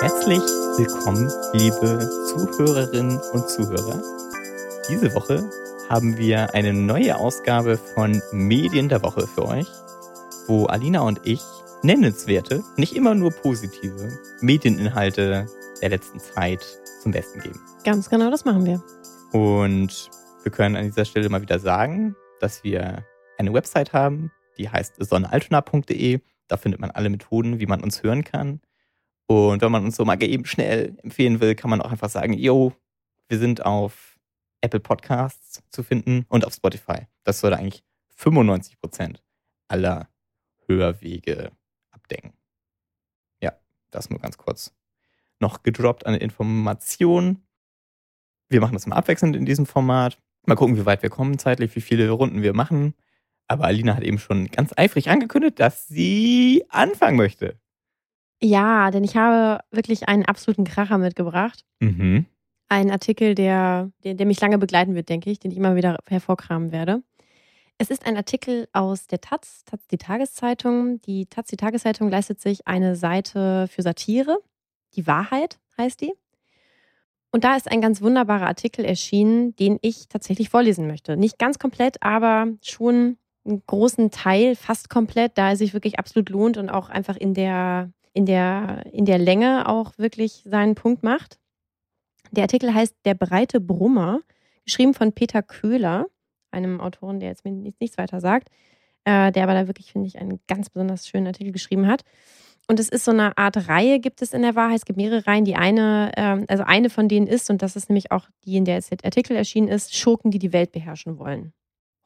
Herzlich willkommen, liebe Zuhörerinnen und Zuhörer. Diese Woche haben wir eine neue Ausgabe von Medien der Woche für euch, wo Alina und ich nennenswerte, nicht immer nur positive Medieninhalte der letzten Zeit zum Besten geben. Ganz genau, das machen wir. Und wir können an dieser Stelle mal wieder sagen, dass wir eine Website haben, die heißt sonnealtona.de. Da findet man alle Methoden, wie man uns hören kann. Und wenn man uns so mal eben schnell empfehlen will, kann man auch einfach sagen, yo, wir sind auf Apple Podcasts zu finden und auf Spotify. Das sollte eigentlich 95 Prozent aller Hörwege abdecken. Ja, das nur ganz kurz noch gedroppt an Informationen. Wir machen das mal abwechselnd in diesem Format. Mal gucken, wie weit wir kommen zeitlich, wie viele Runden wir machen. Aber Alina hat eben schon ganz eifrig angekündigt, dass sie anfangen möchte. Ja, denn ich habe wirklich einen absoluten Kracher mitgebracht. Mhm. Ein Artikel, der, der, der mich lange begleiten wird, denke ich, den ich immer wieder hervorkramen werde. Es ist ein Artikel aus der Taz, Taz die Tageszeitung. Die Taz die Tageszeitung leistet sich eine Seite für Satire. Die Wahrheit heißt die. Und da ist ein ganz wunderbarer Artikel erschienen, den ich tatsächlich vorlesen möchte. Nicht ganz komplett, aber schon einen großen Teil, fast komplett, da es sich wirklich absolut lohnt und auch einfach in der in der, in der Länge auch wirklich seinen Punkt macht. Der Artikel heißt Der breite Brummer, geschrieben von Peter Köhler, einem Autoren, der jetzt mir nichts weiter sagt, äh, der aber da wirklich, finde ich, einen ganz besonders schönen Artikel geschrieben hat. Und es ist so eine Art Reihe, gibt es in der Wahrheit. Es gibt mehrere Reihen. Die eine, ähm, also eine von denen ist, und das ist nämlich auch die, in der jetzt der Artikel erschienen ist, Schurken, die die Welt beherrschen wollen.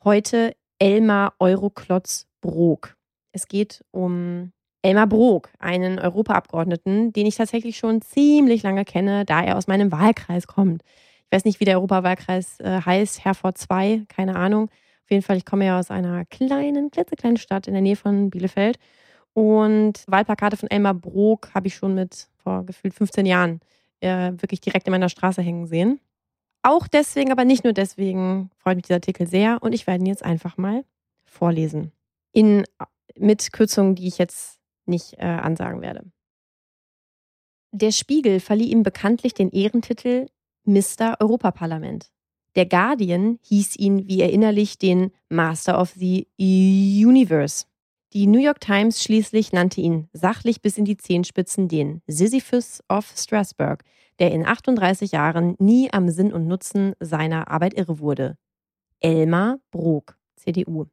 Heute Elmar Euroklotz Brok. Es geht um Elmar Brok, einen Europaabgeordneten, den ich tatsächlich schon ziemlich lange kenne, da er aus meinem Wahlkreis kommt. Ich weiß nicht, wie der Europawahlkreis äh, heißt, Herford 2, keine Ahnung. Auf jeden Fall, ich komme ja aus einer kleinen, klitzekleinen Stadt in der Nähe von Bielefeld. Und Wahlplakate von Elmar Brok habe ich schon mit vor gefühlt 15 Jahren äh, wirklich direkt in meiner Straße hängen sehen. Auch deswegen, aber nicht nur deswegen, freut mich dieser Artikel sehr und ich werde ihn jetzt einfach mal vorlesen. In, mit Kürzungen, die ich jetzt nicht äh, ansagen werde. Der Spiegel verlieh ihm bekanntlich den Ehrentitel Mr. Europaparlament. Der Guardian hieß ihn wie erinnerlich den Master of the Universe. Die New York Times schließlich nannte ihn sachlich bis in die Zehenspitzen den Sisyphus of Strasbourg, der in 38 Jahren nie am Sinn und Nutzen seiner Arbeit irre wurde. Elmar Brok, CDU.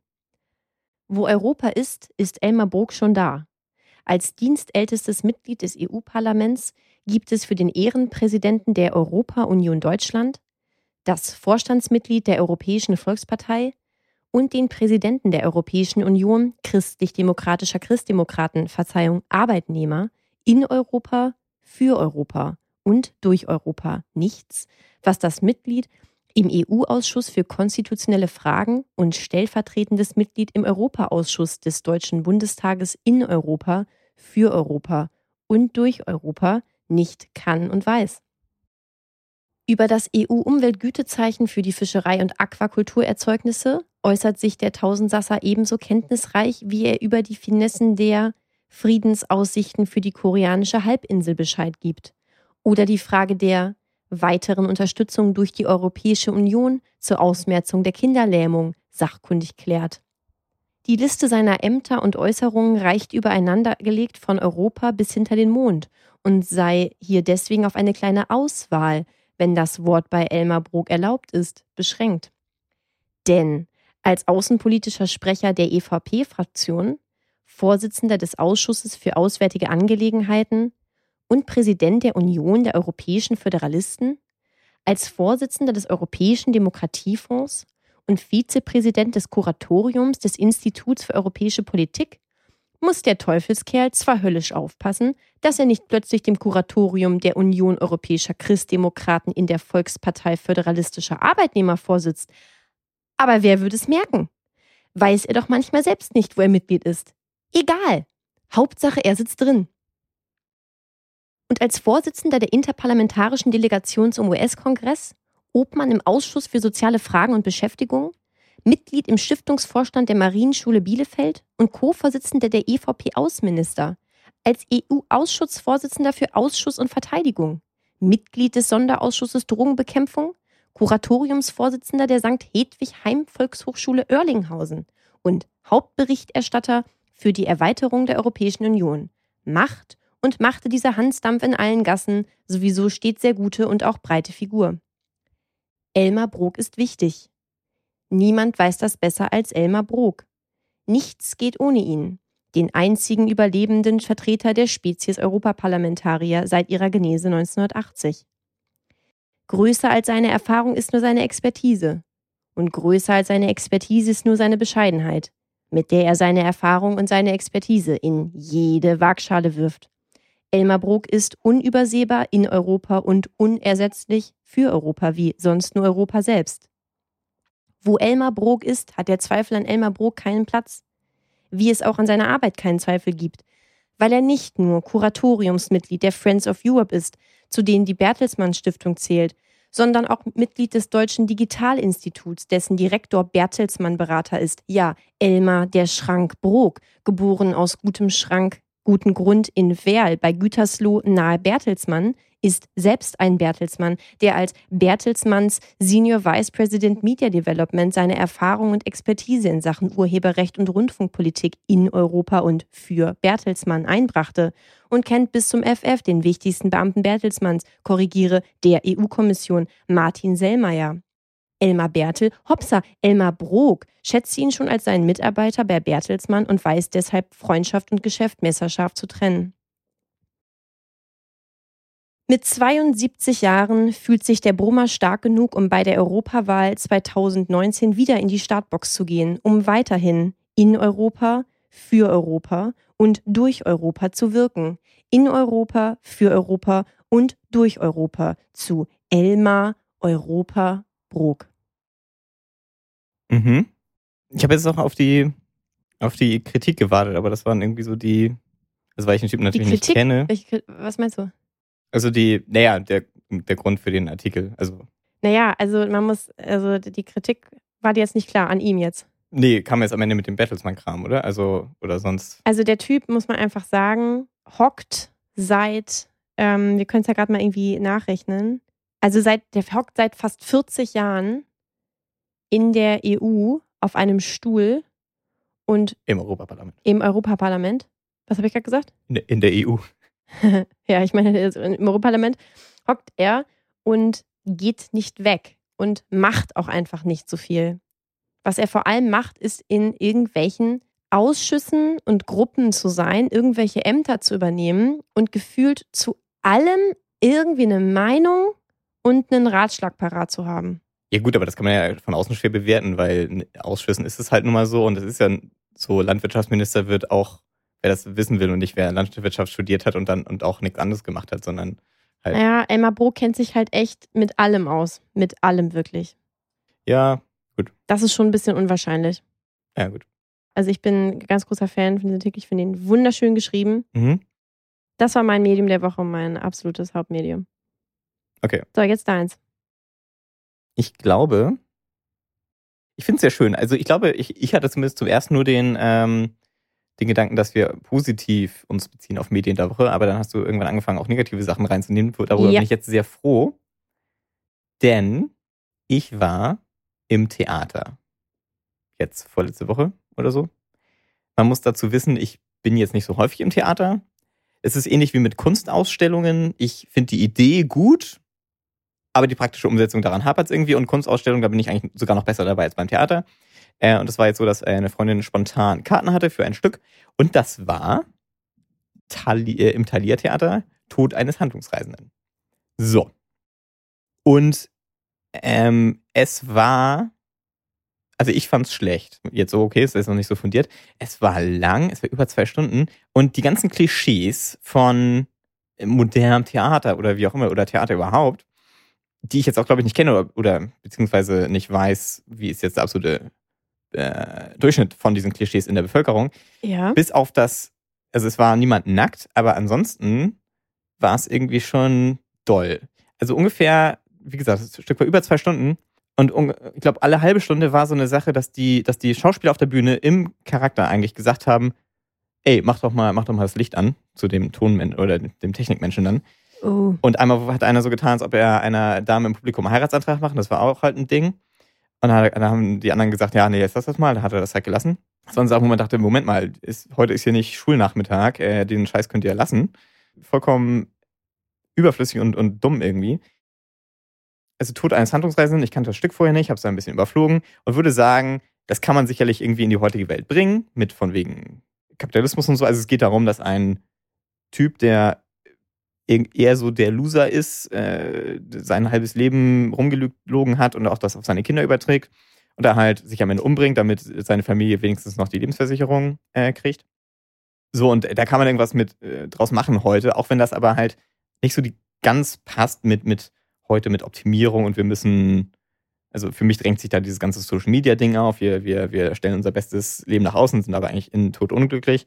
Wo Europa ist, ist Elmar Brok schon da. Als dienstältestes Mitglied des EU-Parlaments gibt es für den Ehrenpräsidenten der Europa-Union Deutschland, das Vorstandsmitglied der Europäischen Volkspartei und den Präsidenten der Europäischen Union christlich-demokratischer Christdemokraten, Verzeihung, Arbeitnehmer in Europa, für Europa und durch Europa. Nichts, was das Mitglied im EU-Ausschuss für konstitutionelle Fragen und stellvertretendes Mitglied im Europaausschuss des Deutschen Bundestages in Europa, für Europa und durch Europa nicht kann und weiß. Über das EU-Umweltgütezeichen für die Fischerei und Aquakulturerzeugnisse äußert sich der Tausendsasser ebenso kenntnisreich, wie er über die Finessen der Friedensaussichten für die koreanische Halbinsel Bescheid gibt. Oder die Frage der weiteren Unterstützung durch die Europäische Union zur Ausmerzung der Kinderlähmung sachkundig klärt. Die Liste seiner Ämter und Äußerungen reicht übereinandergelegt von Europa bis hinter den Mond und sei hier deswegen auf eine kleine Auswahl, wenn das Wort bei Elmar Brok erlaubt ist, beschränkt. Denn als außenpolitischer Sprecher der EVP-Fraktion, Vorsitzender des Ausschusses für Auswärtige Angelegenheiten, und Präsident der Union der Europäischen Föderalisten, als Vorsitzender des Europäischen Demokratiefonds und Vizepräsident des Kuratoriums des Instituts für europäische Politik, muss der Teufelskerl zwar höllisch aufpassen, dass er nicht plötzlich dem Kuratorium der Union europäischer Christdemokraten in der Volkspartei föderalistischer Arbeitnehmer vorsitzt. Aber wer würde es merken? Weiß er doch manchmal selbst nicht, wo er Mitglied ist. Egal. Hauptsache, er sitzt drin und als Vorsitzender der interparlamentarischen Delegation zum US-Kongress, Obmann im Ausschuss für soziale Fragen und Beschäftigung, Mitglied im Stiftungsvorstand der Marienschule Bielefeld und Co-Vorsitzender der EVP-Außenminister. als EU-Ausschussvorsitzender für Ausschuss und Verteidigung, Mitglied des Sonderausschusses Drogenbekämpfung, Kuratoriumsvorsitzender der St. Hedwig Heim Volkshochschule Oerlinghausen und Hauptberichterstatter für die Erweiterung der Europäischen Union. Macht und machte dieser Hansdampf in allen Gassen sowieso stets sehr gute und auch breite Figur. Elmar Brok ist wichtig. Niemand weiß das besser als Elmar Brok. Nichts geht ohne ihn, den einzigen überlebenden Vertreter der Spezies Europaparlamentarier seit ihrer Genese 1980. Größer als seine Erfahrung ist nur seine Expertise. Und größer als seine Expertise ist nur seine Bescheidenheit, mit der er seine Erfahrung und seine Expertise in jede Waagschale wirft. Elmar Brok ist unübersehbar in Europa und unersetzlich für Europa, wie sonst nur Europa selbst. Wo Elmar Brok ist, hat der Zweifel an Elmar Brok keinen Platz. Wie es auch an seiner Arbeit keinen Zweifel gibt. Weil er nicht nur Kuratoriumsmitglied der Friends of Europe ist, zu denen die Bertelsmann Stiftung zählt, sondern auch Mitglied des Deutschen Digitalinstituts, dessen Direktor Bertelsmann Berater ist. Ja, Elmar der Schrank Brok, geboren aus gutem Schrank, guten Grund in Werl bei Gütersloh nahe Bertelsmann, ist selbst ein Bertelsmann, der als Bertelsmanns Senior Vice President Media Development seine Erfahrung und Expertise in Sachen Urheberrecht und Rundfunkpolitik in Europa und für Bertelsmann einbrachte und kennt bis zum FF den wichtigsten Beamten Bertelsmanns, korrigiere, der EU-Kommission, Martin Sellmeier. Elmar Bertel, hopsa, Elmar Brok, schätzt ihn schon als seinen Mitarbeiter bei Bertelsmann und weiß deshalb Freundschaft und Geschäft messerscharf zu trennen. Mit 72 Jahren fühlt sich der Brummer stark genug, um bei der Europawahl 2019 wieder in die Startbox zu gehen, um weiterhin in Europa, für Europa und durch Europa zu wirken. In Europa, für Europa und durch Europa zu Elmar Europa Brok. Mhm. Ich habe jetzt noch auf die, auf die Kritik gewartet, aber das waren irgendwie so die, also weil ich den Typen natürlich nicht kenne. Welche, was meinst du? Also die, naja, der, der Grund für den Artikel. Also. Naja, also man muss, also die Kritik war dir jetzt nicht klar an ihm jetzt. Nee, kam jetzt am Ende mit dem Battlesman-Kram, oder? Also, oder sonst. Also der Typ, muss man einfach sagen, hockt seit, ähm, wir können es ja gerade mal irgendwie nachrechnen. Also seit, der hockt seit fast 40 Jahren in der EU auf einem Stuhl und. Im Europaparlament. Im Europaparlament. Was habe ich gerade gesagt? In, in der EU. ja, ich meine, im Europaparlament hockt er und geht nicht weg und macht auch einfach nicht so viel. Was er vor allem macht, ist in irgendwelchen Ausschüssen und Gruppen zu sein, irgendwelche Ämter zu übernehmen und gefühlt zu allem irgendwie eine Meinung und einen Ratschlag parat zu haben. Ja gut, aber das kann man ja von außen schwer bewerten, weil in Ausschüssen ist es halt nun mal so und es ist ja so, Landwirtschaftsminister wird auch wer das wissen will und nicht wer Landwirtschaft studiert hat und dann und auch nichts anderes gemacht hat, sondern halt. Ja, Elmar Bro kennt sich halt echt mit allem aus. Mit allem wirklich. Ja, gut. Das ist schon ein bisschen unwahrscheinlich. Ja, gut. Also ich bin ein ganz großer Fan von diesem Artikel. Ich finde ihn wunderschön geschrieben. Mhm. Das war mein Medium der Woche, mein absolutes Hauptmedium. Okay. So, jetzt deins. Ich glaube, ich finde es sehr schön. Also ich glaube, ich, ich hatte zumindest zum ersten nur den, ähm, den Gedanken, dass wir positiv uns beziehen auf Medien der Woche, aber dann hast du irgendwann angefangen, auch negative Sachen reinzunehmen. Darüber ja. bin ich jetzt sehr froh, denn ich war im Theater. Jetzt vorletzte Woche oder so. Man muss dazu wissen, ich bin jetzt nicht so häufig im Theater. Es ist ähnlich wie mit Kunstausstellungen. Ich finde die Idee gut, aber die praktische Umsetzung daran hapert es irgendwie und Kunstausstellungen, da bin ich eigentlich sogar noch besser dabei als beim Theater. Äh, und es war jetzt so, dass eine Freundin spontan Karten hatte für ein Stück. Und das war Tali äh, im Thalia-Theater Tod eines Handlungsreisenden. So. Und ähm, es war, also ich fand es schlecht. Jetzt so, okay, es ist noch nicht so fundiert. Es war lang, es war über zwei Stunden. Und die ganzen Klischees von modernem Theater oder wie auch immer, oder Theater überhaupt, die ich jetzt auch, glaube ich, nicht kenne oder, oder beziehungsweise nicht weiß, wie ist jetzt der absolute äh, Durchschnitt von diesen Klischees in der Bevölkerung. Ja. Bis auf das, also es war niemand nackt, aber ansonsten war es irgendwie schon doll. Also ungefähr, wie gesagt, das Stück war über zwei Stunden. Und ich glaube, alle halbe Stunde war so eine Sache, dass die, dass die Schauspieler auf der Bühne im Charakter eigentlich gesagt haben, ey, mach doch mal, mach doch mal das Licht an zu dem Tonmenschen oder dem Technikmenschen dann. Oh. Und einmal hat einer so getan, als ob er einer Dame im Publikum einen Heiratsantrag macht. Das war auch halt ein Ding. Und dann, haben die anderen gesagt, ja, nee, jetzt lass das mal. Dann hat er das halt gelassen. Ein Sache, wo man dachte, Moment mal, ist, heute ist hier nicht Schulnachmittag, äh, den Scheiß könnt ihr lassen. Vollkommen überflüssig und, und dumm irgendwie. Also Tod eines Handlungsreisenden, ich kannte das Stück vorher nicht, habe es ein bisschen überflogen und würde sagen, das kann man sicherlich irgendwie in die heutige Welt bringen, mit von wegen Kapitalismus und so. Also es geht darum, dass ein Typ, der eher so der Loser ist, äh, sein halbes Leben rumgelogen hat und auch das auf seine Kinder überträgt und er halt sich am Ende umbringt, damit seine Familie wenigstens noch die Lebensversicherung äh, kriegt. So, und da kann man irgendwas mit äh, draus machen heute, auch wenn das aber halt nicht so die ganz passt mit, mit heute mit Optimierung und wir müssen, also für mich drängt sich da dieses ganze Social Media Ding auf. Wir, wir, wir stellen unser bestes Leben nach außen, sind aber eigentlich in Tod unglücklich.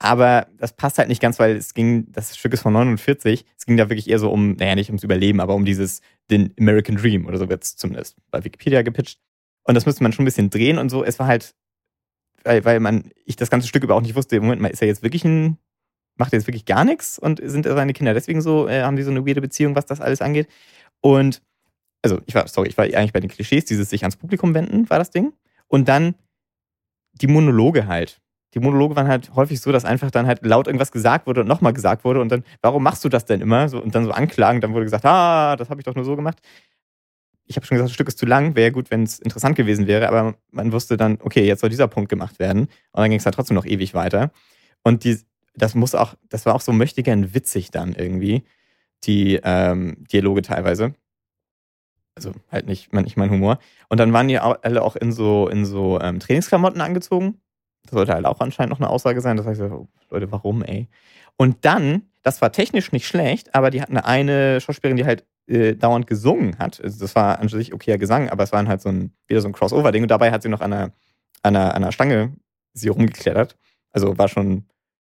Aber das passt halt nicht ganz, weil es ging, das Stück ist von 49, es ging da wirklich eher so um, naja, nicht ums Überleben, aber um dieses, den American Dream oder so wird es zumindest bei Wikipedia gepitcht. Und das müsste man schon ein bisschen drehen und so. Es war halt, weil, weil man, ich das ganze Stück über auch nicht wusste, Moment mal, ist er jetzt wirklich ein, macht er jetzt wirklich gar nichts und sind seine Kinder deswegen so, äh, haben die so eine weirde Beziehung, was das alles angeht. Und, also ich war, sorry, ich war eigentlich bei den Klischees, dieses sich ans Publikum wenden, war das Ding. Und dann die Monologe halt die Monologe waren halt häufig so, dass einfach dann halt laut irgendwas gesagt wurde und nochmal gesagt wurde und dann, warum machst du das denn immer? So, und dann so anklagen, dann wurde gesagt, ah, das habe ich doch nur so gemacht. Ich habe schon gesagt, das Stück ist zu lang, wäre gut, wenn es interessant gewesen wäre, aber man wusste dann, okay, jetzt soll dieser Punkt gemacht werden. Und dann ging es halt trotzdem noch ewig weiter. Und die, das muss auch, das war auch so möchtegern witzig dann irgendwie, die ähm, Dialoge teilweise. Also halt nicht, nicht mein Humor. Und dann waren die alle auch in so, in so ähm, Trainingsklamotten angezogen das sollte halt auch anscheinend noch eine Aussage sein. Das heißt, Leute, warum, ey? Und dann, das war technisch nicht schlecht, aber die hatten eine Schauspielerin, die halt äh, dauernd gesungen hat. Also das war an sich okayer Gesang, aber es war halt so ein, wieder so ein Crossover-Ding. Und dabei hat sie noch an einer, an einer, an einer Stange sie rumgeklettert. Also war schon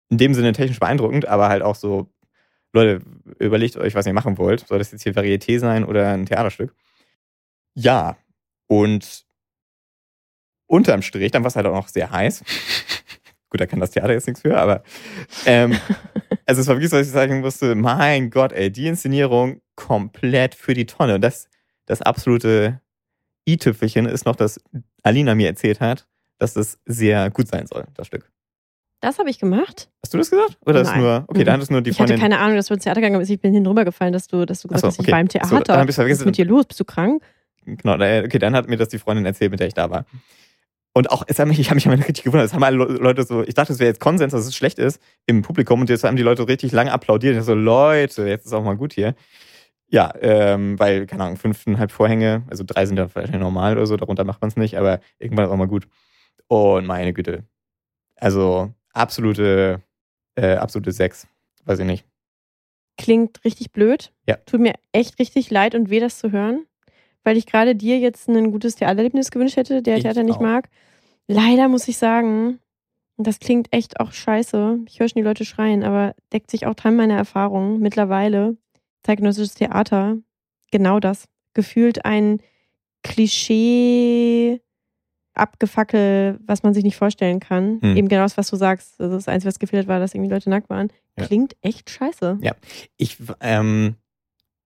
in dem Sinne technisch beeindruckend, aber halt auch so, Leute, überlegt euch, was ihr machen wollt. Soll das jetzt hier Varieté sein oder ein Theaterstück? Ja. Und unterm Strich, dann war es halt auch noch sehr heiß. Gut, da kann das Theater jetzt nichts für, aber ähm, also es war wirklich so, dass ich sagen musste, mein Gott, ey, die Inszenierung komplett für die Tonne. Das, das absolute i-Tüpfelchen ist noch, dass Alina mir erzählt hat, dass das sehr gut sein soll, das Stück. Das habe ich gemacht. Hast du das gesagt? Oder Nein. ist nur, okay, mhm. dann hat es nur die Ich hatte keine Ahnung, dass du ins Theater gegangen bist. Ich bin hinüber gefallen, dass du, dass du gesagt so, hast, okay. ich war im Theater. So, dann bist du Was ist mit dir los? Bist du krank? Genau, okay, dann hat mir das die Freundin erzählt, mit der ich da war. Und auch, es hat mich, ich habe mich aber richtig gewundert, es haben alle Leute so, ich dachte, es wäre jetzt Konsens, dass es schlecht ist im Publikum und jetzt haben die Leute richtig lang applaudiert. Ich so, Leute, jetzt ist auch mal gut hier. Ja, ähm, weil, keine Ahnung, fünfeinhalb Vorhänge, also drei sind ja vielleicht normal oder so, darunter macht man es nicht, aber irgendwann ist auch mal gut. Und meine Güte. Also absolute, äh, absolute Sechs. Weiß ich nicht. Klingt richtig blöd. Ja. Tut mir echt richtig leid und weh, das zu hören weil ich gerade dir jetzt ein gutes Theatererlebnis gewünscht hätte, der ich Theater nicht auch. mag. Leider muss ich sagen, das klingt echt auch scheiße. Ich höre schon die Leute schreien, aber deckt sich auch dran meiner Erfahrung. Mittlerweile zeitgenössisches Theater genau das. Gefühlt ein Klischee abgefackel, was man sich nicht vorstellen kann. Hm. Eben genau das, was du sagst. Also das Einzige, was gefehlt war, dass irgendwie Leute nackt waren. Klingt ja. echt scheiße. Ja, ich, ähm,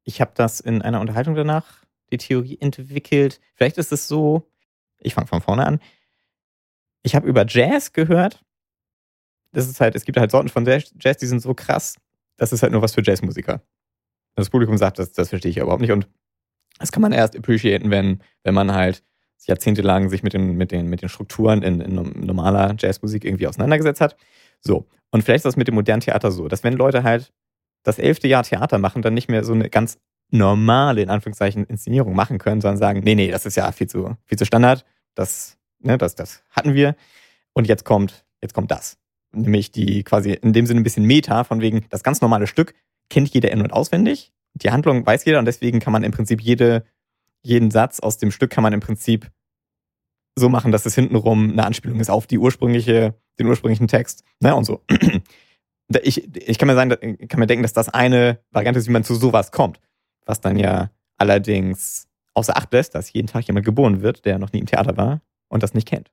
ich habe das in einer Unterhaltung danach die Theorie entwickelt. Vielleicht ist es so, ich fange von vorne an. Ich habe über Jazz gehört. Das ist halt, es gibt halt Sorten von Jazz, die sind so krass, das ist halt nur was für Jazzmusiker. Das Publikum sagt, das, das verstehe ich überhaupt nicht. Und das kann man erst appreciaten, wenn, wenn man halt jahrzehntelang sich mit den, mit den, mit den Strukturen in, in normaler Jazzmusik irgendwie auseinandergesetzt hat. So. Und vielleicht ist das mit dem modernen Theater so, dass wenn Leute halt das elfte Jahr Theater machen, dann nicht mehr so eine ganz normale, in Anführungszeichen, Inszenierung machen können, sondern sagen, nee, nee, das ist ja viel zu, viel zu Standard, das, ne, das, das hatten wir und jetzt kommt, jetzt kommt das. Nämlich die quasi in dem Sinne ein bisschen Meta, von wegen, das ganz normale Stück kennt jeder in- und auswendig, die Handlung weiß jeder und deswegen kann man im Prinzip jede, jeden Satz aus dem Stück kann man im Prinzip so machen, dass es hintenrum eine Anspielung ist auf die ursprüngliche, den ursprünglichen Text, ne, und so. Ich, ich kann mir sagen, kann mir denken, dass das eine Variante ist, wie man zu sowas kommt was dann ja allerdings außer Acht lässt, dass jeden Tag jemand geboren wird, der noch nie im Theater war und das nicht kennt.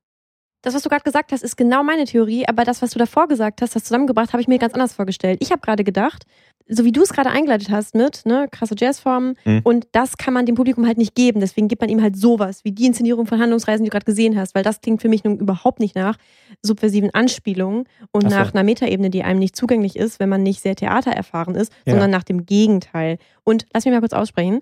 Das, was du gerade gesagt hast, ist genau meine Theorie, aber das, was du davor gesagt hast, das zusammengebracht, habe ich mir ganz anders vorgestellt. Ich habe gerade gedacht, so wie du es gerade eingeleitet hast mit, ne, krasse Jazzformen mhm. und das kann man dem Publikum halt nicht geben. Deswegen gibt man ihm halt sowas, wie die Inszenierung von Handlungsreisen, die du gerade gesehen hast, weil das klingt für mich nun überhaupt nicht nach subversiven Anspielungen und so. nach einer Metaebene, die einem nicht zugänglich ist, wenn man nicht sehr theatererfahren ist, ja. sondern nach dem Gegenteil. Und lass mich mal kurz aussprechen.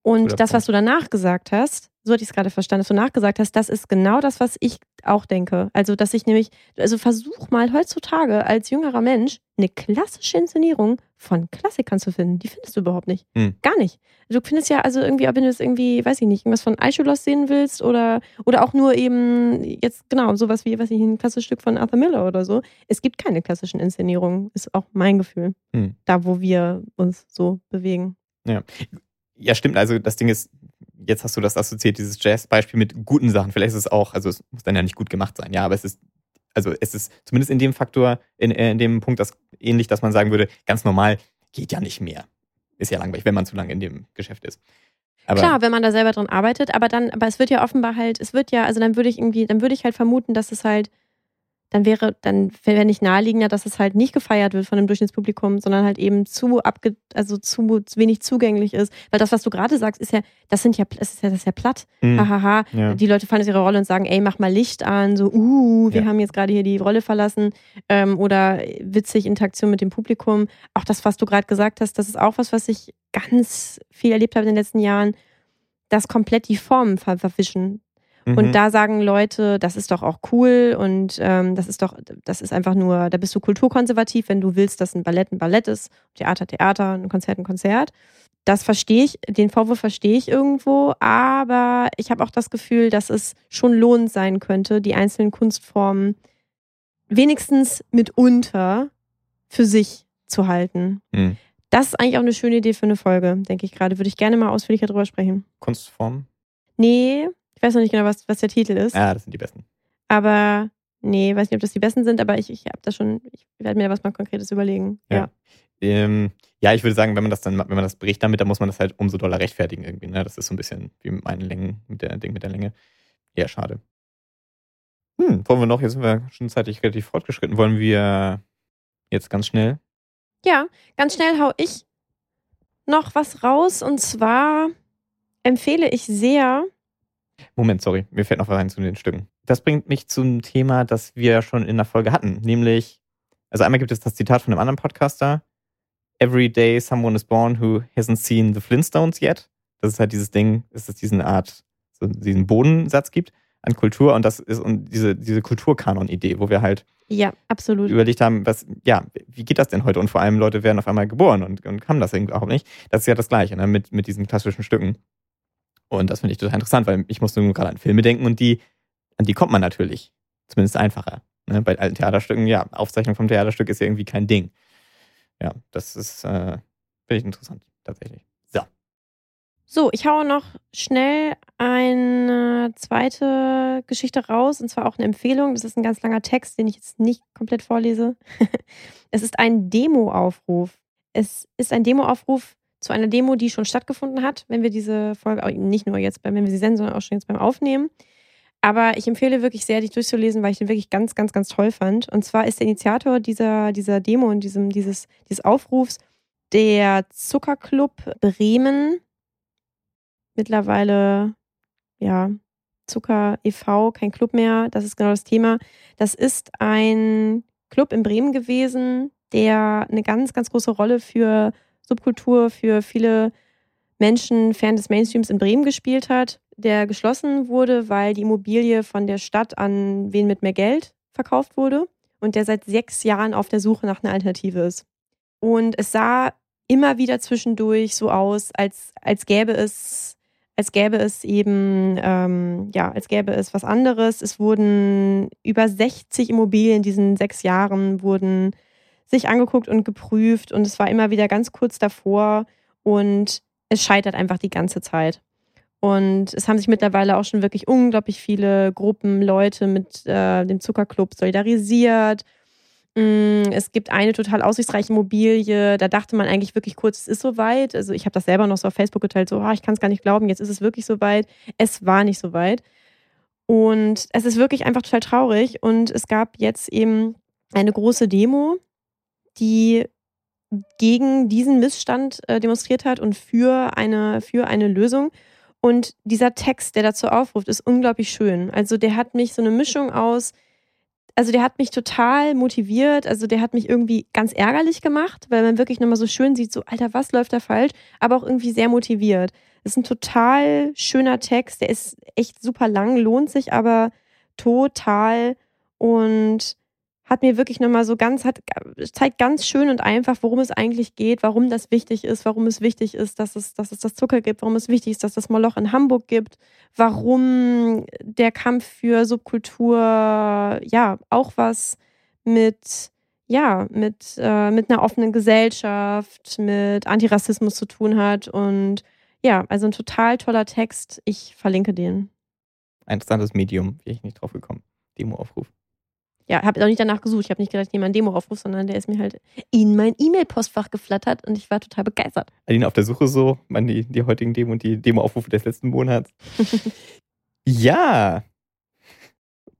Und das, was du danach gesagt hast, so hatte ich es gerade verstanden, dass du nachgesagt hast, das ist genau das, was ich auch denke. Also, dass ich nämlich, also versuch mal heutzutage als jüngerer Mensch eine klassische Inszenierung von Klassikern zu finden. Die findest du überhaupt nicht. Hm. Gar nicht. Du findest ja, also irgendwie, wenn du jetzt irgendwie, weiß ich nicht, irgendwas von Aeschylus sehen willst oder, oder auch nur eben jetzt, genau, sowas wie, weiß ich, ein klassisches Stück von Arthur Miller oder so. Es gibt keine klassischen Inszenierungen, ist auch mein Gefühl. Hm. Da, wo wir uns so bewegen. Ja. Ja, stimmt. Also das Ding ist, jetzt hast du das assoziiert, dieses Jazz-Beispiel mit guten Sachen. Vielleicht ist es auch, also es muss dann ja nicht gut gemacht sein, ja, aber es ist, also es ist zumindest in dem Faktor, in, äh, in dem Punkt, das ähnlich, dass man sagen würde, ganz normal geht ja nicht mehr. Ist ja langweilig, wenn man zu lange in dem Geschäft ist. Aber Klar, wenn man da selber drin arbeitet, aber dann, aber es wird ja offenbar halt, es wird ja, also dann würde ich irgendwie, dann würde ich halt vermuten, dass es halt dann wäre, dann wäre nicht naheliegender, dass es halt nicht gefeiert wird von dem Durchschnittspublikum, sondern halt eben zu abge, also zu, zu wenig zugänglich ist. Weil das, was du gerade sagst, ist ja, das sind ja, das ist ja, das ist ja platt. Mhm. Hahaha. Ja. Die Leute fallen aus ihrer Rolle und sagen, ey, mach mal Licht an, so, uh, wir ja. haben jetzt gerade hier die Rolle verlassen. Ähm, oder witzig, Interaktion mit dem Publikum. Auch das, was du gerade gesagt hast, das ist auch was, was ich ganz viel erlebt habe in den letzten Jahren, dass komplett die Formen verwischen. Mhm. Und da sagen Leute, das ist doch auch cool und ähm, das ist doch, das ist einfach nur, da bist du kulturkonservativ, wenn du willst, dass ein Ballett ein Ballett ist, Theater, Theater, ein Konzert, ein Konzert. Das verstehe ich, den Vorwurf verstehe ich irgendwo, aber ich habe auch das Gefühl, dass es schon lohnend sein könnte, die einzelnen Kunstformen wenigstens mitunter für sich zu halten. Mhm. Das ist eigentlich auch eine schöne Idee für eine Folge, denke ich gerade. Würde ich gerne mal ausführlicher drüber sprechen. Kunstformen? Nee, weiß noch nicht genau, was, was der Titel ist. Ja, das sind die besten. Aber nee, weiß nicht, ob das die besten sind, aber ich, ich habe da schon, ich werde mir da was mal Konkretes überlegen. Ja. Ja. Ähm, ja, ich würde sagen, wenn man das dann, wenn man das bricht damit, dann muss man das halt umso doller rechtfertigen irgendwie. Ne? Das ist so ein bisschen wie mit meinen Längen, mit der Ding mit der Länge. Ja, schade. Hm, wollen wir noch, jetzt sind wir schon zeitlich relativ fortgeschritten, wollen wir jetzt ganz schnell? Ja, ganz schnell hau ich noch was raus und zwar empfehle ich sehr Moment, sorry, mir fällt noch was rein zu den Stücken. Das bringt mich zum Thema, das wir schon in der Folge hatten, nämlich, also einmal gibt es das Zitat von einem anderen Podcaster, Every day someone is born who hasn't seen the Flintstones yet. Das ist halt dieses Ding, dass es diesen Art, so diesen Bodensatz gibt an Kultur und das ist und diese, diese Kulturkanon-Idee, wo wir halt ja, absolut. überlegt haben, was, ja, wie geht das denn heute? Und vor allem Leute werden auf einmal geboren und, und haben das irgendwie auch nicht. Das ist ja das Gleiche, ne, mit, mit diesen klassischen Stücken. Und das finde ich total interessant, weil ich musste nur gerade an Filme denken und die, an die kommt man natürlich. Zumindest einfacher. Ne? Bei alten Theaterstücken, ja, Aufzeichnung vom Theaterstück ist ja irgendwie kein Ding. Ja, das ist, äh, finde ich interessant, tatsächlich. So. So, ich haue noch schnell eine zweite Geschichte raus, und zwar auch eine Empfehlung. Das ist ein ganz langer Text, den ich jetzt nicht komplett vorlese. es ist ein Demo-Aufruf. Es ist ein Demo-Aufruf zu einer Demo, die schon stattgefunden hat, wenn wir diese Folge, nicht nur jetzt, wenn wir sie senden, sondern auch schon jetzt beim Aufnehmen. Aber ich empfehle wirklich sehr, dich durchzulesen, weil ich den wirklich ganz, ganz, ganz toll fand. Und zwar ist der Initiator dieser, dieser Demo und diesem, dieses, dieses Aufrufs der Zuckerclub Bremen. Mittlerweile, ja, Zucker e.V., kein Club mehr. Das ist genau das Thema. Das ist ein Club in Bremen gewesen, der eine ganz, ganz große Rolle für Subkultur für viele Menschen fern des Mainstreams in Bremen gespielt hat, der geschlossen wurde, weil die Immobilie von der Stadt an wen mit mehr Geld verkauft wurde und der seit sechs Jahren auf der Suche nach einer Alternative ist. Und es sah immer wieder zwischendurch so aus, als, als gäbe es, als gäbe es eben, ähm, ja, als gäbe es was anderes. Es wurden über 60 Immobilien in diesen sechs Jahren wurden sich angeguckt und geprüft und es war immer wieder ganz kurz davor und es scheitert einfach die ganze Zeit. Und es haben sich mittlerweile auch schon wirklich unglaublich viele Gruppen, Leute mit äh, dem Zuckerclub solidarisiert. Mm, es gibt eine total aussichtsreiche Immobilie. Da dachte man eigentlich wirklich kurz, es ist soweit. Also ich habe das selber noch so auf Facebook geteilt, so, oh, ich kann es gar nicht glauben, jetzt ist es wirklich soweit. Es war nicht soweit. Und es ist wirklich einfach total traurig. Und es gab jetzt eben eine große Demo, die gegen diesen Missstand äh, demonstriert hat und für eine, für eine Lösung. Und dieser Text, der dazu aufruft, ist unglaublich schön. Also der hat mich so eine Mischung aus, also der hat mich total motiviert, also der hat mich irgendwie ganz ärgerlich gemacht, weil man wirklich nochmal so schön sieht, so, Alter, was läuft da falsch, aber auch irgendwie sehr motiviert. Das ist ein total schöner Text, der ist echt super lang, lohnt sich aber total und hat mir wirklich nochmal so ganz, hat, zeigt ganz schön und einfach, worum es eigentlich geht, warum das wichtig ist, warum es wichtig ist, dass es, dass es das Zucker gibt, warum es wichtig ist, dass es Moloch in Hamburg gibt, warum der Kampf für Subkultur ja auch was mit ja, mit, äh, mit einer offenen Gesellschaft, mit Antirassismus zu tun hat. Und ja, also ein total toller Text. Ich verlinke den. Ein interessantes Medium, wie ich nicht drauf gekommen. Demo-Aufruf ja, habe auch nicht danach gesucht. Ich habe nicht gedacht, jemand Demo aufruft, sondern der ist mir halt in mein E-Mail-Postfach geflattert und ich war total begeistert. Aline auf der Suche so, man die, die heutigen Demo und die Demo-Aufrufe des letzten Monats. ja.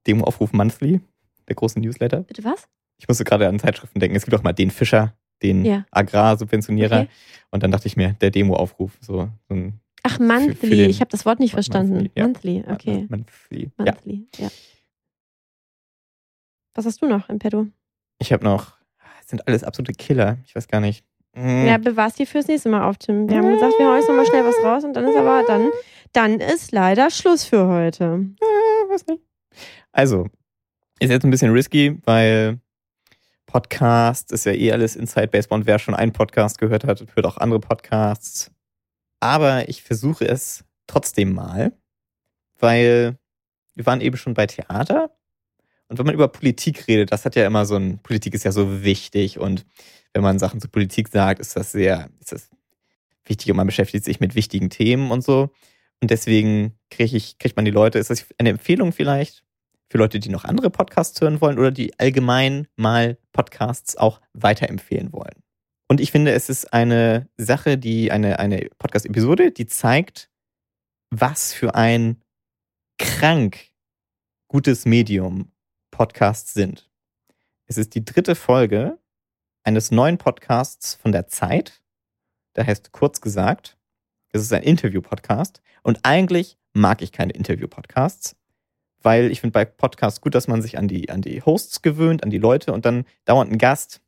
Demo-Aufruf Monthly, der große Newsletter. Bitte was? Ich musste gerade an Zeitschriften denken. Es gibt auch mal den Fischer, den ja. Agrarsubventionierer. Okay. Und dann dachte ich mir, der Demo-Aufruf, so, so ein Ach, Monthly. Für, für ich habe das Wort nicht verstanden. Monthly, ja. monthly okay. Monthly. Monthly, ja. ja. Was hast du noch im Petto? Ich habe noch, das sind alles absolute Killer. Ich weiß gar nicht. Mm. Ja, bewahrst die fürs nächste Mal auf, Tim. Wir haben gesagt, wir hauen jetzt nochmal schnell was raus und dann ist aber dann, dann ist leider Schluss für heute. Äh, weiß nicht. Also, ist jetzt ein bisschen risky, weil Podcast ist ja eh alles Inside Baseball und wer schon einen Podcast gehört hat, hört auch andere Podcasts. Aber ich versuche es trotzdem mal, weil wir waren eben schon bei Theater und wenn man über Politik redet, das hat ja immer so ein, Politik ist ja so wichtig und wenn man Sachen zu Politik sagt, ist das sehr, ist das wichtig und man beschäftigt sich mit wichtigen Themen und so. Und deswegen kriege ich, kriegt man die Leute, ist das eine Empfehlung vielleicht für Leute, die noch andere Podcasts hören wollen oder die allgemein mal Podcasts auch weiterempfehlen wollen. Und ich finde, es ist eine Sache, die, eine, eine Podcast-Episode, die zeigt, was für ein krank gutes Medium Podcasts sind. Es ist die dritte Folge eines neuen Podcasts von der Zeit. Der heißt kurz gesagt, es ist ein Interview-Podcast. Und eigentlich mag ich keine Interview-Podcasts, weil ich finde bei Podcasts gut, dass man sich an die, an die Hosts gewöhnt, an die Leute und dann dauernd ein Gast.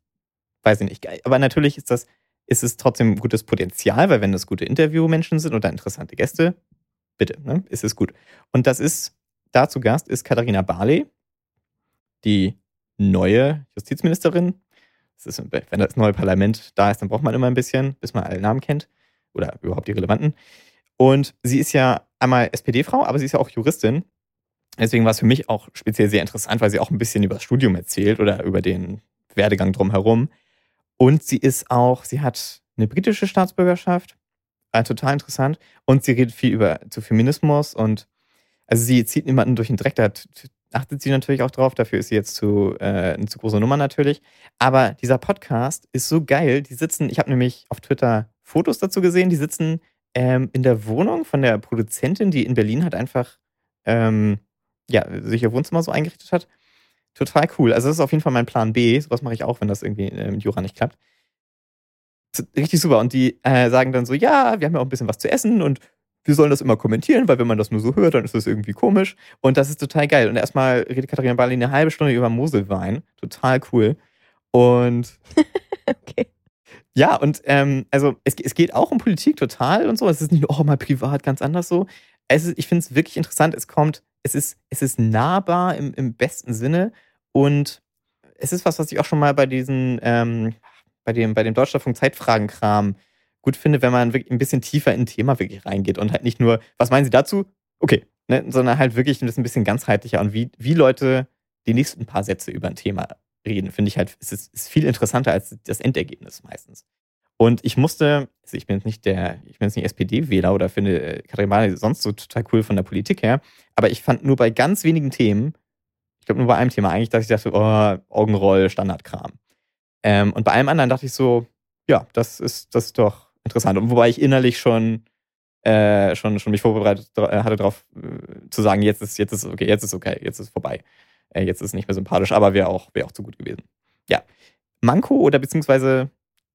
Weiß ich nicht. Aber natürlich ist das, ist es trotzdem gutes Potenzial, weil wenn das gute Interviewmenschen sind oder interessante Gäste, bitte, ne, ist es gut. Und das ist, dazu Gast ist Katharina Barley die neue Justizministerin. Ist, wenn das neue Parlament da ist, dann braucht man immer ein bisschen, bis man alle Namen kennt oder überhaupt die relevanten. Und sie ist ja einmal SPD-Frau, aber sie ist ja auch Juristin. Deswegen war es für mich auch speziell sehr interessant, weil sie auch ein bisschen über das Studium erzählt oder über den Werdegang drumherum. Und sie ist auch, sie hat eine britische Staatsbürgerschaft, äh, total interessant. Und sie redet viel über zu Feminismus und also sie zieht niemanden durch den Dreck. Da achtet sie natürlich auch drauf. Dafür ist sie jetzt zu, äh, eine zu große Nummer natürlich. Aber dieser Podcast ist so geil. Die sitzen, ich habe nämlich auf Twitter Fotos dazu gesehen, die sitzen ähm, in der Wohnung von der Produzentin, die in Berlin hat einfach ähm, ja, sich ihr Wohnzimmer so eingerichtet hat. Total cool. Also das ist auf jeden Fall mein Plan B. Sowas mache ich auch, wenn das irgendwie äh, mit Jura nicht klappt. Richtig super. Und die äh, sagen dann so, ja, wir haben ja auch ein bisschen was zu essen und wir sollen das immer kommentieren, weil wenn man das nur so hört, dann ist das irgendwie komisch. Und das ist total geil. Und erstmal redet Katharina Barley eine halbe Stunde über Moselwein. Total cool. Und okay. Ja, und ähm, also es, es geht auch um Politik total und so. Es ist nicht nur oh, mal privat ganz anders so. Es ist, ich finde es wirklich interessant. Es kommt, es ist, es ist nahbar im, im besten Sinne. Und es ist was, was ich auch schon mal bei diesen, ähm, bei dem, bei dem Deutschlandfunk Zeitfragenkram gut finde, wenn man wirklich ein bisschen tiefer in ein Thema wirklich reingeht und halt nicht nur, was meinen Sie dazu? Okay, ne, sondern halt wirklich ein bisschen ganzheitlicher und wie, wie Leute die nächsten paar Sätze über ein Thema reden, finde ich halt, es ist, ist viel interessanter als das Endergebnis meistens. Und ich musste, also ich bin jetzt nicht der, ich bin jetzt nicht SPD-Wähler oder finde äh, Barley sonst so total cool von der Politik her, aber ich fand nur bei ganz wenigen Themen, ich glaube nur bei einem Thema eigentlich, dass ich dachte, oh, Augenroll, Standardkram. Ähm, und bei allem anderen dachte ich so, ja, das ist, das ist doch interessant. Und wobei ich innerlich schon, äh, schon, schon mich vorbereitet äh, hatte darauf, äh, zu sagen, jetzt ist, jetzt ist okay, jetzt ist okay, jetzt ist vorbei. Äh, jetzt ist nicht mehr sympathisch, aber wäre auch, wär auch zu gut gewesen. Ja. Manko oder beziehungsweise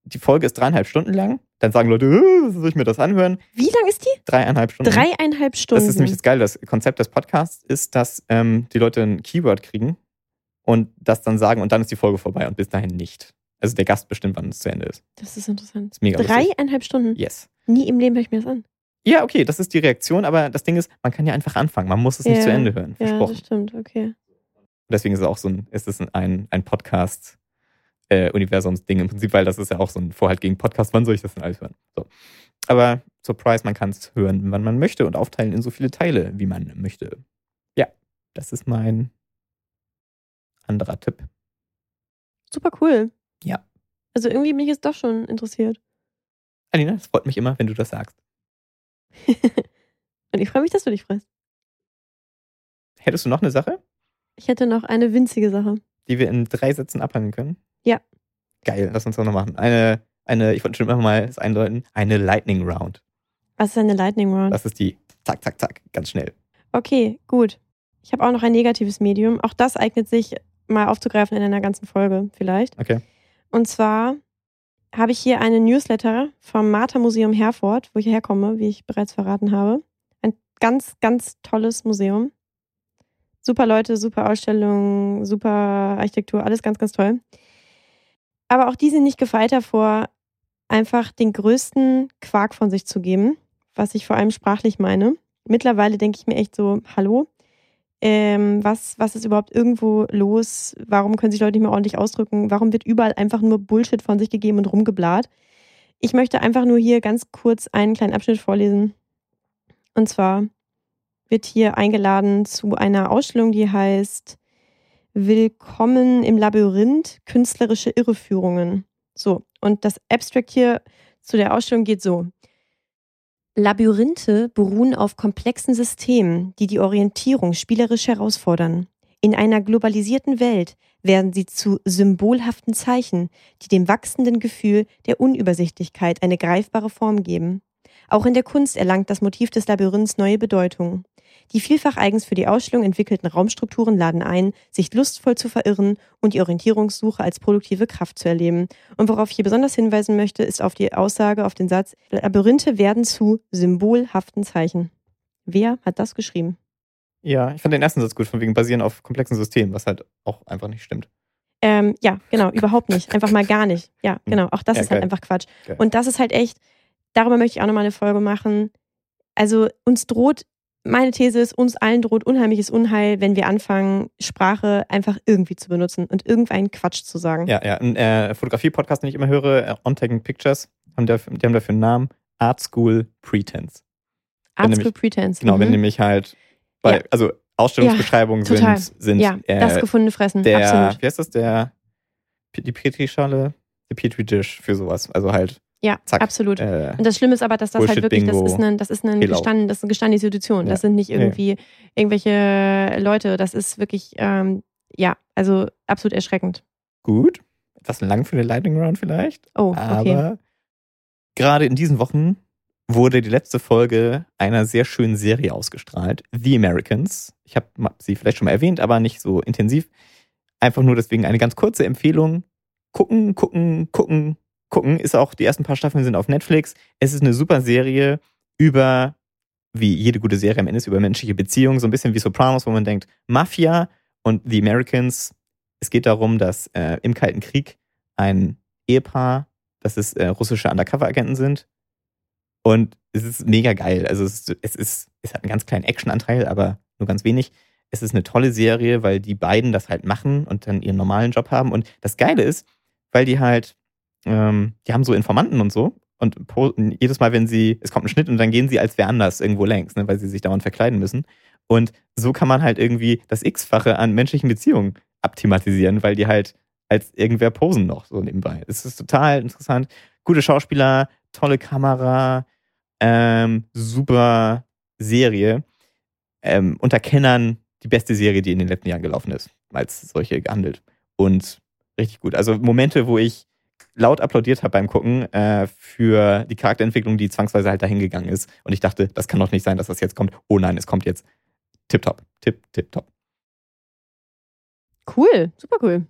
die Folge ist dreieinhalb Stunden lang. Dann sagen Leute, äh, soll ich mir das anhören? Wie lang ist die? Dreieinhalb Stunden. Dreieinhalb Stunden. Das ist nämlich das Geile. Das Konzept des Podcasts ist, dass ähm, die Leute ein Keyword kriegen und das dann sagen und dann ist die Folge vorbei und bis dahin nicht. Also der Gast bestimmt, wann es zu Ende ist. Das ist interessant. Das ist mega lustig. Dreieinhalb Stunden? Yes. Nie im Leben höre ich mir das an. Ja, okay, das ist die Reaktion, aber das Ding ist, man kann ja einfach anfangen. Man muss es nicht Ja. zu Ende hören. Ja, Versprochen. das stimmt, okay. Deswegen ist es auch so ein, ist es ein, ein Podcast. Äh, Universumsding im Prinzip, weil das ist ja auch so ein Vorhalt gegen Podcast. Wann soll ich das denn alles hören? So. Aber Surprise, man kann es hören, wann man möchte und aufteilen in so viele Teile, wie man möchte. Ja, das ist mein anderer Tipp. Super cool. Ja. Also irgendwie bin ich jetzt doch schon interessiert. Alina, es freut mich immer, wenn du das sagst. Und ich freue mich, dass du dich freust. Hättest du noch eine Sache, Ich hätte noch eine winzige Sache. die wir in drei Sätzen abhandeln können? Ja. Geil, lass uns das noch machen. Eine, eine, ich wollte schon immer mal das einläuten, eine Lightning Round. Was ist eine Lightning Round? Das ist die zack, zack, zack, ganz schnell. Okay, gut. Ich habe auch noch ein negatives Medium. Auch das eignet sich mal aufzugreifen in einer ganzen Folge vielleicht. Okay. Und zwar habe ich hier einen Newsletter vom Martha Museum Herford, wo ich herkomme, wie ich bereits verraten habe. Ein ganz, ganz tolles Museum. Super Leute, super Ausstellungen, super Architektur, alles ganz, ganz toll. Aber auch die sind nicht gefeit davor, einfach den größten Quark von sich zu geben, was ich vor allem sprachlich meine. Mittlerweile denke ich mir echt so, hallo, ähm, was, was ist überhaupt irgendwo los? Warum können sich Leute nicht mehr ordentlich ausdrücken? Warum wird überall einfach nur Bullshit von sich gegeben und rumgeblat? Ich möchte einfach nur hier ganz kurz einen kleinen Abschnitt vorlesen. Und zwar wird hier eingeladen zu einer Ausstellung, die heißt Willkommen im Labyrinth, künstlerische Irreführungen. So, und das Abstract hier zu der Ausstellung geht so. Labyrinthe beruhen auf komplexen Systemen, die die Orientierung spielerisch herausfordern. In einer globalisierten Welt werden sie zu symbolhaften Zeichen, die dem wachsenden Gefühl der Unübersichtlichkeit eine greifbare Form geben. Auch in der Kunst erlangt das Motiv des Labyrinths neue Bedeutung. Die vielfach eigens für die Ausstellung entwickelten Raumstrukturen laden ein, sich lustvoll zu verirren und die Orientierungssuche als produktive Kraft zu erleben. Und worauf ich hier besonders hinweisen möchte, ist auf die Aussage, auf den Satz, Labyrinthe werden zu symbolhaften Zeichen. Wer hat das geschrieben? Ja, ich fand den ersten Satz gut, von wegen basieren auf komplexen Systemen, was halt auch einfach nicht stimmt. Ähm, ja, genau, überhaupt nicht. Einfach mal gar nicht. Ja, genau. Auch das Ja, ist halt geil. einfach Quatsch. Geil. Und das ist halt echt, darüber möchte ich auch nochmal eine Folge machen. Also uns droht, meine These ist, uns allen droht unheimliches Unheil, wenn wir anfangen, Sprache einfach irgendwie zu benutzen und irgendeinen Quatsch zu sagen. Ja, ja. Ein äh, Fotografie-Podcast, den ich immer höre, äh, On Taking Pictures, haben dafür, die haben dafür einen Namen, Art School Pretense. Art nämlich- School Pretense. Genau, mhm. wenn nämlich halt, bei, Ja. also Ausstellungsbeschreibungen Ja, sind, sind ja, äh, das gefundene Fressen. der, Absolut. wie heißt das, der, die Petri-Schale, der Petri-Dish für sowas. Also halt, Ja, zack. absolut. Äh, Und das Schlimme ist aber, dass das halt wirklich, das Bullshit-Bingo. ist ein, das ist ein. Gestand, das ist eine gestandene Institution. Das Ja. sind nicht irgendwie irgendwelche Leute. Das ist wirklich, ähm, ja, also absolut erschreckend. gut. Etwas lang für eine Lightning Round vielleicht. Oh, okay. Aber gerade in diesen Wochen wurde die letzte Folge einer sehr schönen Serie ausgestrahlt, The Americans. Ich habe sie vielleicht schon mal erwähnt, aber nicht so intensiv. Einfach nur deswegen eine ganz kurze Empfehlung. Gucken, gucken, gucken, gucken. Ist auch, die ersten paar Staffeln sind auf Netflix. Es ist eine super Serie über, wie jede gute Serie am Ende ist, über menschliche Beziehungen. So ein bisschen wie Sopranos, wo man denkt, Mafia und The Americans. Es geht darum, dass äh, im Kalten Krieg ein Ehepaar, das ist äh, russische Undercover-Agenten sind. Und es ist mega geil. Also es, ist, es ist, es hat einen ganz kleinen Action-Anteil, aber nur ganz wenig. Es ist eine tolle Serie, weil die beiden das halt machen und dann ihren normalen Job haben. Und das Geile ist, weil die halt, ähm, die haben so Informanten und so. Und jedes Mal, wenn sie, es kommt ein Schnitt und dann gehen sie als wer anders irgendwo längs, ne, weil sie sich dauernd verkleiden müssen. Und so kann man halt irgendwie das X-Fache an menschlichen Beziehungen abthematisieren, weil die halt als irgendwer posen noch so nebenbei. Es ist total interessant. Gute Schauspieler, tolle Kamera, ähm, super Serie. Ähm, unter Kennern die beste Serie, die in den letzten Jahren gelaufen ist, als solche gehandelt. Und richtig gut. Also Momente, wo ich laut applaudiert habe beim Gucken äh, für die Charakterentwicklung, die zwangsweise halt dahin gegangen ist. Und ich dachte, das kann doch nicht sein, dass das jetzt kommt. Oh nein, es kommt jetzt Tipptopp. Tipp, tipptopp. Cool, super cool.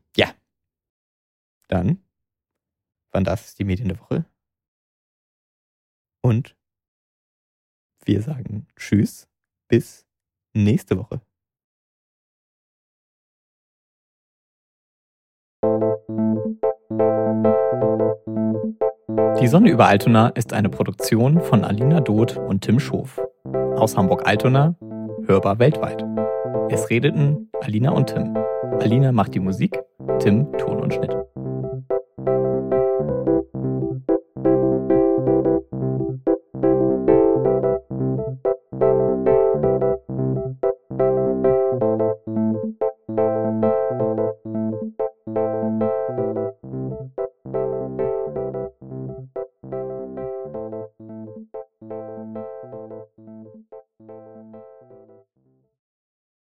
Dann waren das die Medien der Woche. Und wir sagen Tschüss, bis nächste Woche. Die Sonne über Altona ist eine Produktion von Alina Doth und Tim Schof. Aus Hamburg-Altona, hörbar weltweit. Es redeten Alina und Tim. Alina macht die Musik, Tim Ton und Schnitt.